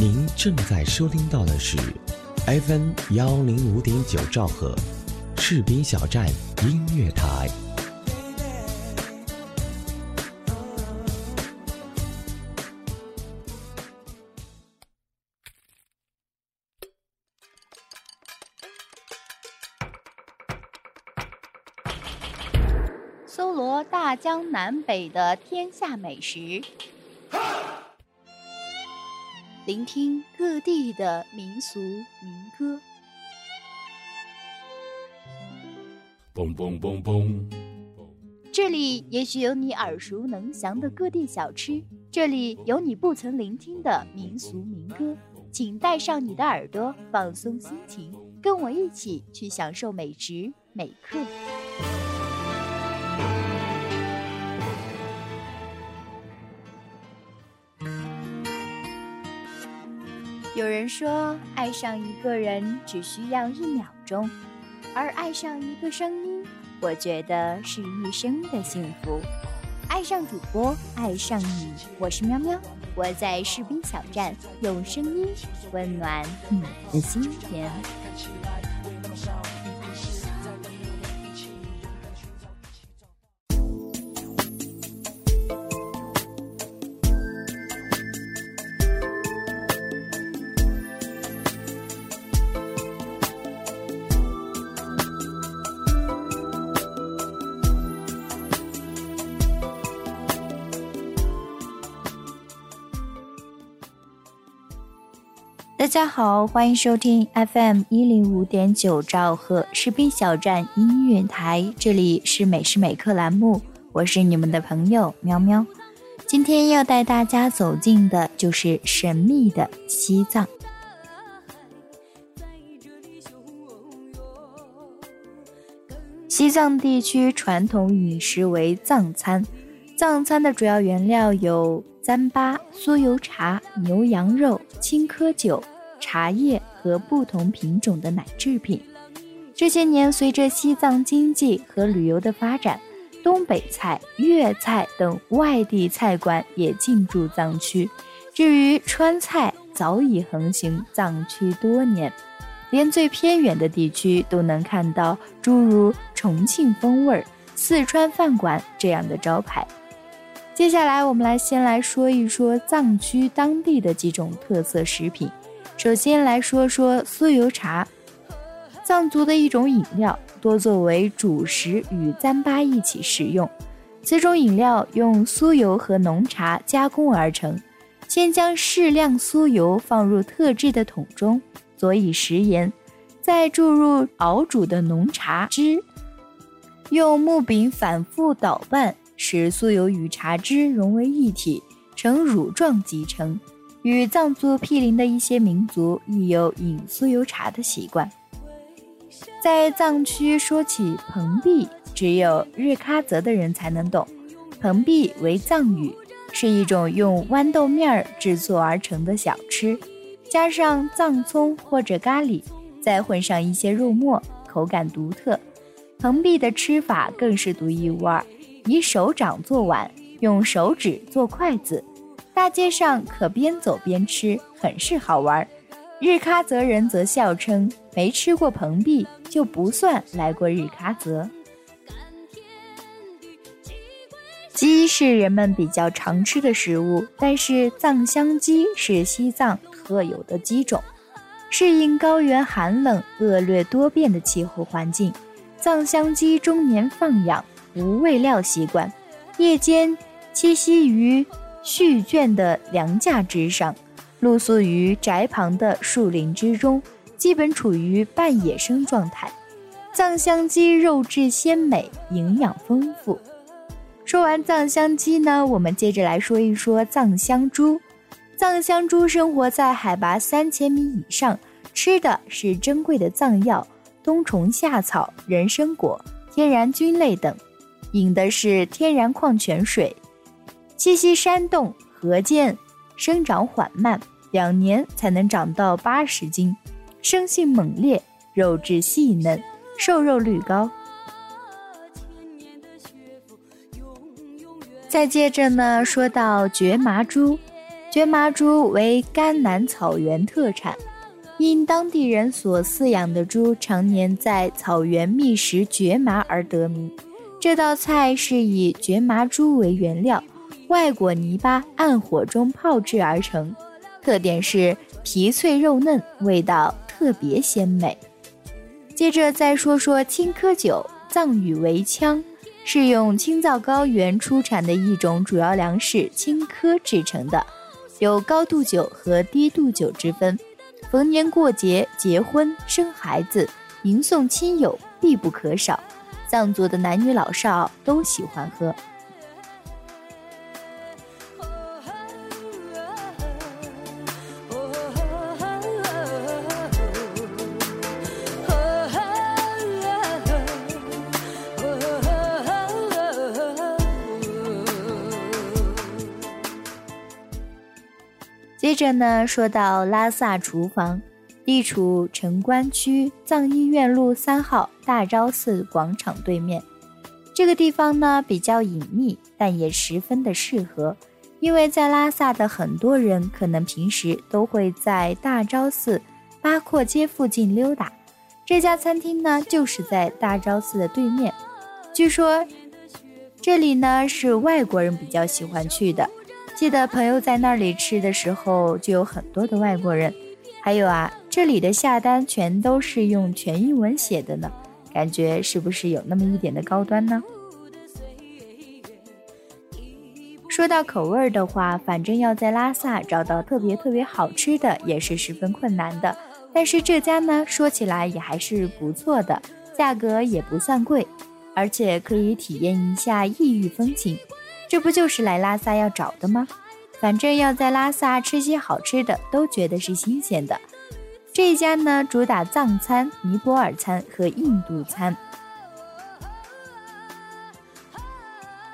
您正在收听到的是 FM 幺零五点九兆赫，赤兵小站音乐台。搜罗大江南北的天下美食，聆听各地的民俗民歌。嘣嘣嘣嘣！这里也许有你耳熟能详的各地小吃，这里有你不曾聆听的民俗民歌。请带上你的耳朵，放松心情，跟我一起去享受美食每刻。有人说，爱上一个人只需要一秒钟，而爱上一个声音，我觉得是一生的幸福。爱上主播，爱上你，我是喵喵，我在士兵小站，用声音温暖你的心田。大家好，欢迎收听 FM 一零五点九兆赫士兵小站音乐台，这里是每时每刻栏目，我是你们的朋友喵喵。今天要带大家走进的就是神秘的西藏。西藏地区传统饮食为藏餐，藏餐的主要原料有糌粑、酥油茶、牛羊肉、青稞酒。茶叶和不同品种的奶制品。这些年，随着西藏经济和旅游的发展，东北菜、粤菜等外地菜馆也进驻藏区。至于川菜，早已横行藏区多年，连最偏远的地区都能看到诸如“重庆风味”“四川饭馆”这样的招牌。接下来，我们来先来说一说藏区当地的几种特色食品。首先来说说酥油茶，藏族的一种饮料，多作为主食与糌粑一起食用。此种饮料用酥油和浓茶加工而成，先将适量酥油放入特制的桶中，佐以食盐，再注入熬煮的浓茶汁，用木柄反复捣拌，使酥油与茶汁融为一体，呈乳状即成。与藏族毗邻的一些民族亦有饮酥油茶的习惯。在藏区说起蓬壁，只有日喀则的人才能懂。蓬壁为藏语，是一种用豌豆面儿制作而成的小吃，加上藏葱或者咖喱，再混上一些肉末，口感独特。蓬壁的吃法更是独一无二，以手掌做碗，用手指做筷子。大街上可边走边吃，很是好玩。日喀则人则笑称，没吃过蓬壁就不算来过日喀则。鸡是人们比较常吃的食物，但是藏香鸡是西藏特有的鸡种。适应高原寒冷、恶劣多变的气候环境，藏香鸡终年放养，无喂料习惯，夜间栖息于。絮卷的梁架之上，露宿于宅旁的树林之中，基本处于半野生状态。藏香鸡肉质鲜美，营养丰富。说完藏香鸡呢，我们接着来说一说藏香猪。藏香猪生活在海拔三千米以上，吃的是珍贵的藏药、冬虫夏草、人参果、天然菌类等，饮的是天然矿泉水。栖息山洞、河涧，生长缓慢，两年才能长到八十斤，生性猛烈，肉质细嫩，瘦肉率高。再接着呢，说到蕨麻猪，蕨麻猪为甘南草原特产，因当地人所饲养的猪常年在草原觅食蕨麻而得名。这道菜是以蕨麻猪为原料，外裹泥巴，按火中泡制而成。特点是皮脆肉嫩，味道特别鲜美。接着再说说青稞酒，藏语为羌，是用青藏高原出产的一种主要粮食青稞制成的。有高度酒和低度酒之分，逢年过节、结婚、生孩子、迎送亲友必不可少，藏族的男女老少都喜欢喝。着呢，说到拉萨厨房，地处城关区藏医院路三号大昭寺广场对面。这个地方呢比较隐秘，但也十分的适合，因为在拉萨的很多人可能平时都会在大昭寺八廓街附近溜达。这家餐厅呢就是在大昭寺的对面，据说这里呢是外国人比较喜欢去的。记得朋友在那里吃的时候，就有很多的外国人。还有啊，这里的下单全都是用全英文写的呢，感觉是不是有那么一点的高端呢？说到口味的话，反正要在拉萨找到特别特别好吃的也是十分困难的。但是这家呢，说起来也还是不错的，价格也不算贵，而且可以体验一下异域风情。这不就是来拉萨要找的吗？反正要在拉萨吃些好吃的，都觉得是新鲜的。这一家呢，主打藏餐、尼泊尔餐和印度餐。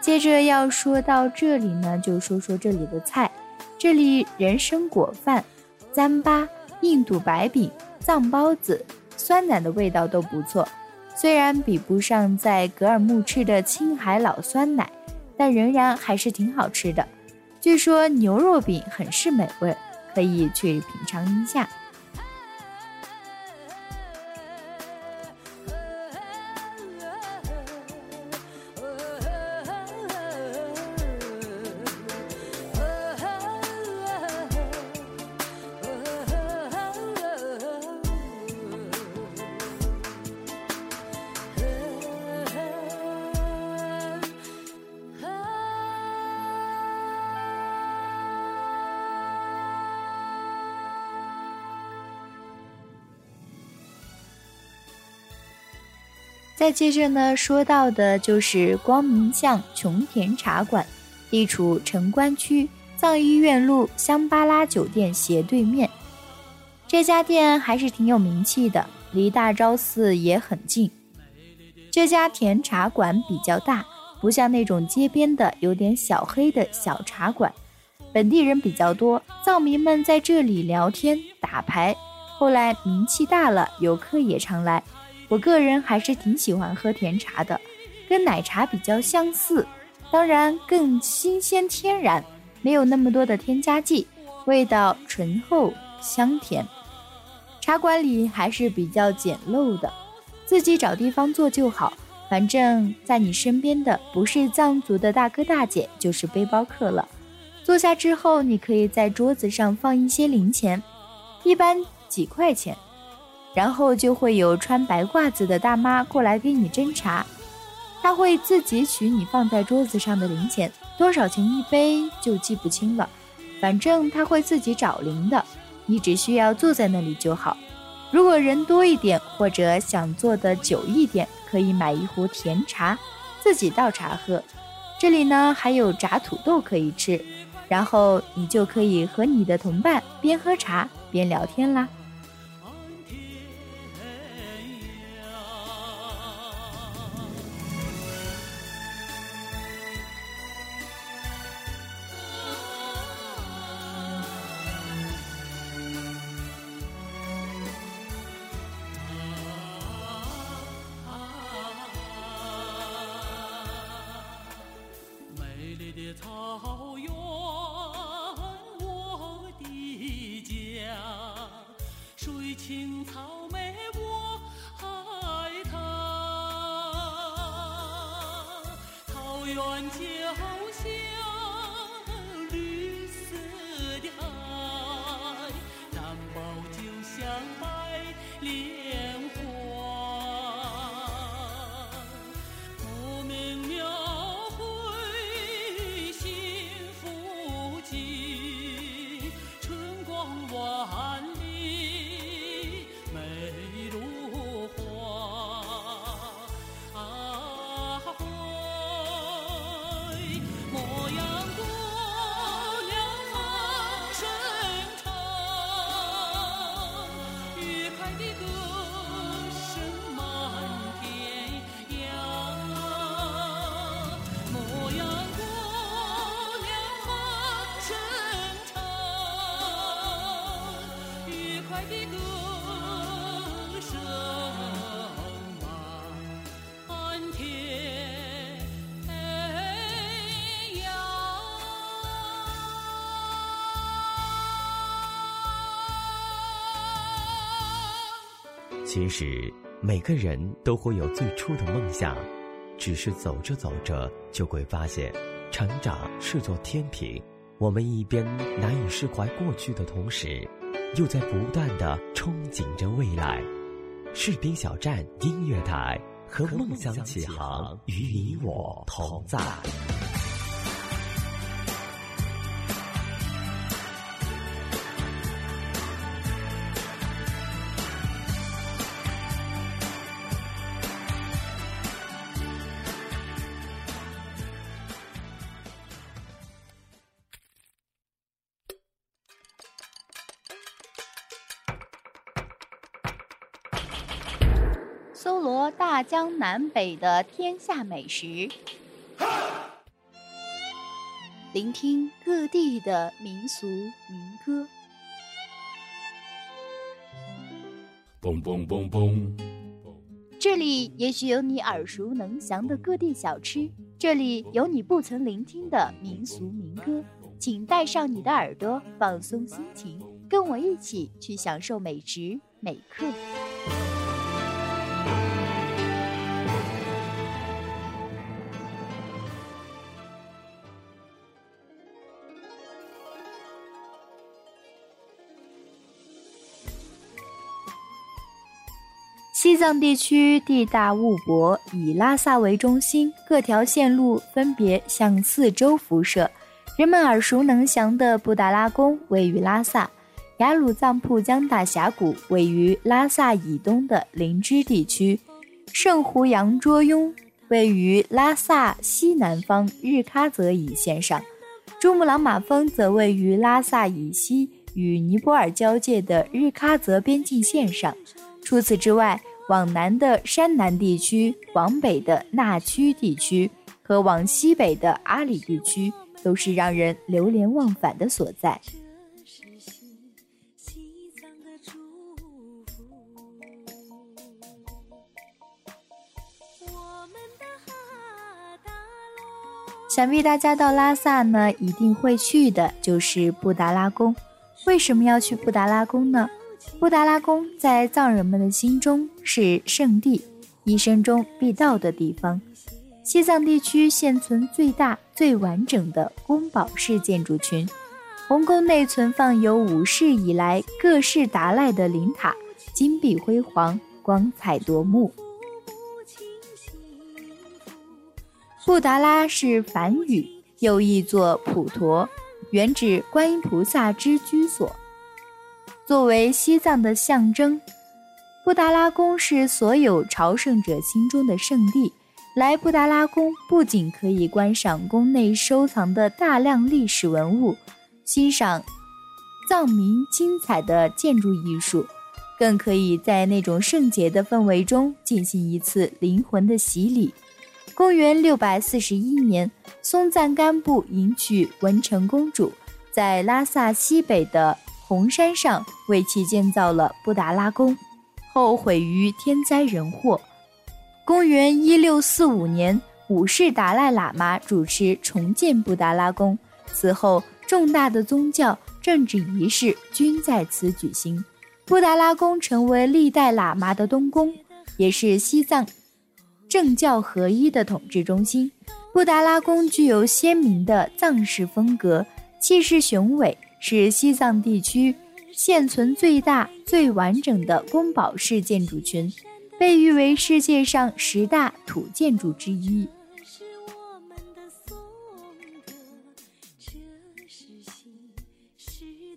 接着要说到这里呢，就说说这里的菜。这里人参果饭、糌粑、印度白饼、藏包子、酸奶的味道都不错，虽然比不上在格尔木吃的青海老酸奶。但仍然还是挺好吃的，据说牛肉饼很是美味，可以去品尝一下。再接着呢，说到的就是光明巷琼田茶馆，地处城关区藏医院路香巴拉酒店斜对面。这家店还是挺有名气的，离大昭寺也很近。这家甜茶馆比较大，不像那种街边的有点小黑的小茶馆。本地人比较多，藏民们在这里聊天打牌。后来名气大了，游客也常来。我个人还是挺喜欢喝甜茶的，跟奶茶比较相似，当然更新鲜天然，没有那么多的添加剂，味道醇厚香甜。茶馆里还是比较简陋的，自己找地方坐就好。反正在你身边的不是藏族的大哥大姐，就是背包客了。坐下之后，你可以在桌子上放一些零钱，一般几块钱。然后就会有穿白褂子的大妈过来给你斟茶，他会自己取你放在桌子上的零钱，多少钱一杯就记不清了，反正他会自己找零的，你只需要坐在那里就好。如果人多一点或者想坐的久一点，可以买一壶甜茶，自己倒茶喝。这里呢还有炸土豆可以吃，然后你就可以和你的同伴边喝茶边聊天啦。草原就像绿色的海，毡包就像白莲快的歌声满天扬。其实每个人都会有最初的梦想，只是走着走着就会发现，成长是座天平。我们一边难以释怀过去的同时，又在不断的憧憬着未来。士兵小站音乐台和梦想起航，与你我同在。大江南北的天下美食，聆听各地的民俗民歌。嘣嘣嘣嘣，这里也许有你耳熟能详的各地小吃，这里有你不曾聆听的民俗民歌。请带上你的耳朵，放松心情，跟我一起去享受美食美课。藏地区地大物博，以拉萨为中心，各条线路分别向四周辐射。人们耳熟能详的布达拉宫位于拉萨，雅鲁藏布江大峡谷位于拉萨以东的林芝地区，圣胡杨卓雍位于拉萨西南方日喀则以线上，珠穆朗玛峰则位于拉萨以西与尼泊尔交界的日喀则边境线上。除此之外，往南的山南地区、往北的纳曲地区和往西北的阿里地区，都是让人流连忘返的所在。想必大家到拉萨呢，一定会去的，就是布达拉宫。为什么要去布达拉宫呢？布达拉宫在藏人们的心中是圣地，一生中必到的地方。西藏地区现存最大、最完整的宫堡式建筑群，红宫内存放有五世以来各式达赖的灵塔，金碧辉煌，光彩夺目。布达拉是梵语，又译作普陀，原指观音菩萨之居所。作为西藏的象征，布达拉宫是所有朝圣者心中的圣地。来布达拉宫不仅可以观赏宫内收藏的大量历史文物，欣赏藏民精彩的建筑艺术，更可以在那种圣洁的氛围中进行一次灵魂的洗礼。公元六百四十一年，松赞干布迎娶文成公主，在拉萨西北的红山上为其建造了布达拉宫，后毁于天灾人祸。公元一六四五年，五世达赖喇嘛主持重建布达拉宫，此后重大的宗教、政治仪式均在此举行。布达拉宫成为历代喇嘛的东宫，也是西藏政教合一的统治中心。布达拉宫具有鲜明的藏式风格，气势雄伟，是西藏地区现存最大、最完整的宫堡式建筑群，被誉为世界上十大土建筑之一。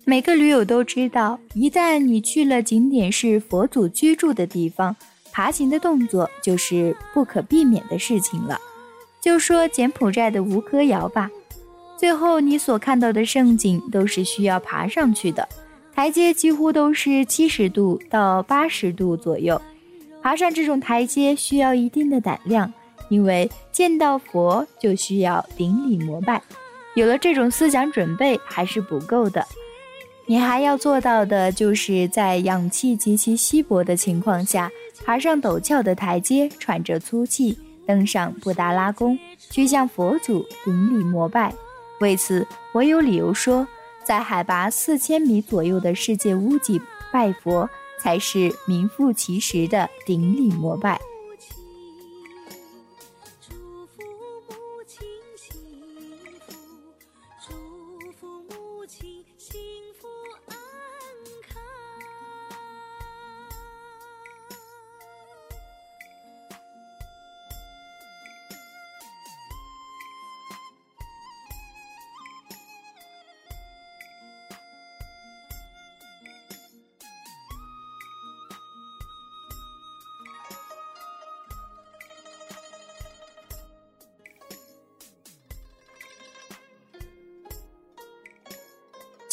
每个驴友都知道，一旦你去了景点是佛祖居住的地方，爬行的动作就是不可避免的事情了。就说柬埔寨的吴哥窑吧，最后你所看到的盛景都是需要爬上去的，台阶几乎都是七十度到八十度左右。爬上这种台阶需要一定的胆量，因为见到佛就需要顶礼膜拜，有了这种思想准备还是不够的。你还要做到的，就是在氧气极其稀薄的情况下，爬上陡峭的台阶，喘着粗气，登上布达拉宫，去向佛祖顶礼膜拜。为此，我有理由说，在海拔四千米左右的世界屋脊拜佛，才是名副其实的顶礼膜拜。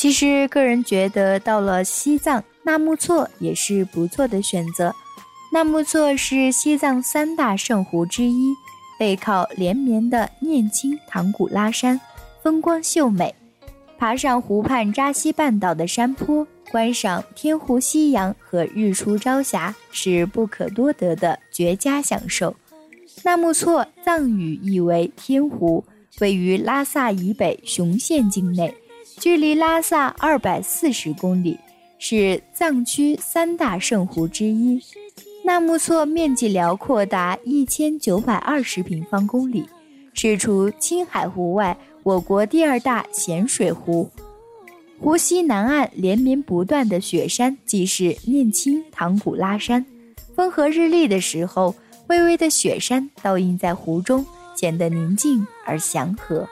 其实，个人觉得到了西藏，纳木错也是不错的选择。纳木错是西藏三大圣湖之一，背靠连绵的念青唐古拉山，风光秀美。爬上湖畔扎西半岛的山坡，观赏天湖夕阳和日出朝霞，是不可多得的绝佳享受。纳木错藏语意为天湖，位于拉萨以北雄县境内。距离拉萨二百四十公里，是藏区三大圣湖之一。纳木错面积辽阔达一千九百二十平方公里，是除青海湖外我国第二大咸水湖。湖西南岸连绵不断的雪山即是念青唐古拉山。风和日丽的时候，微微的雪山倒映在湖中，显得宁静而祥和。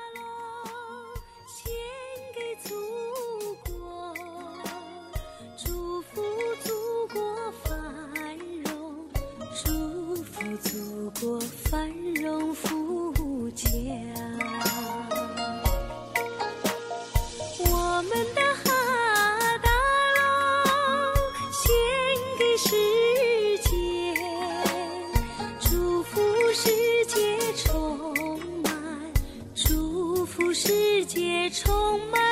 充满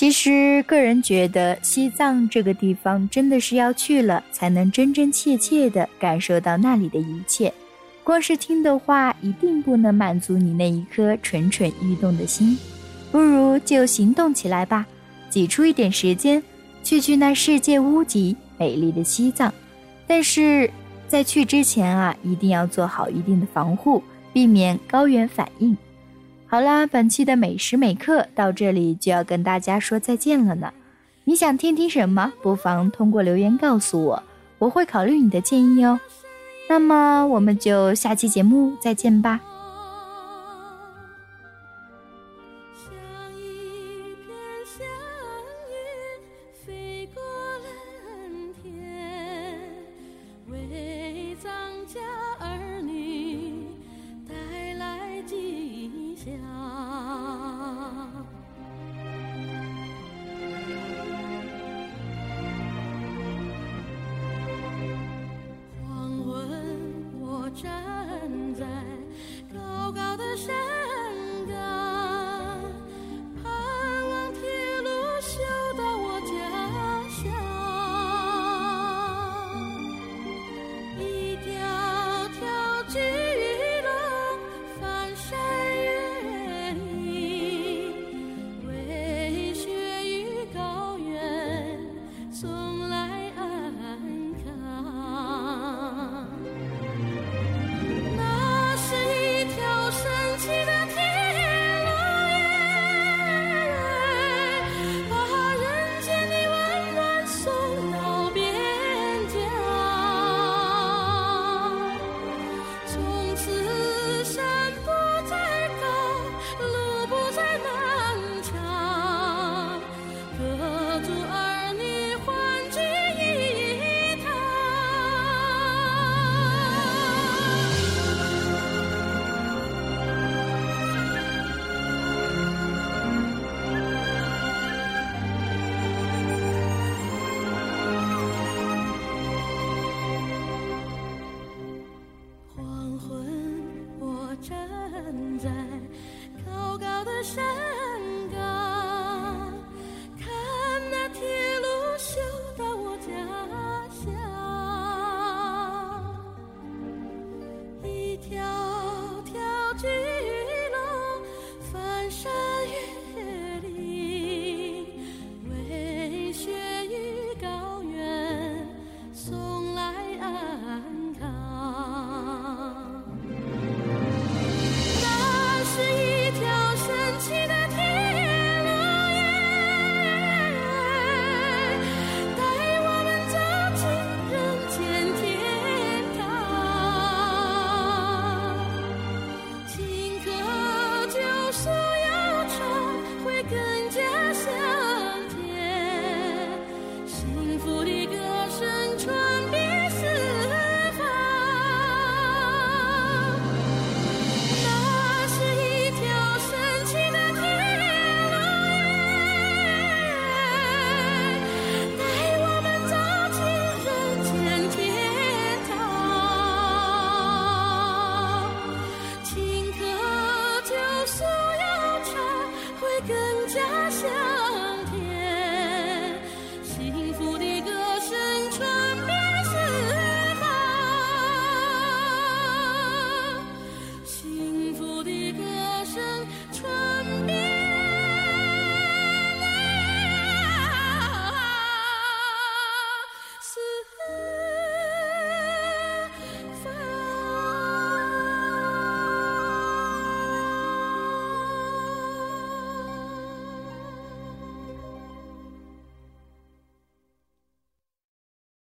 其实，个人觉得西藏这个地方真的是要去了，才能真真切切地感受到那里的一切。光是听的话，一定不能满足你那一颗蠢蠢欲动的心。不如就行动起来吧，挤出一点时间，去去那世界屋脊美丽的西藏。但是在去之前啊，一定要做好一定的防护，避免高原反应。好啦，本期的每时每刻到这里就要跟大家说再见了呢。你想听听什么？不妨通过留言告诉我，我会考虑你的建议哦。那么我们就下期节目再见吧。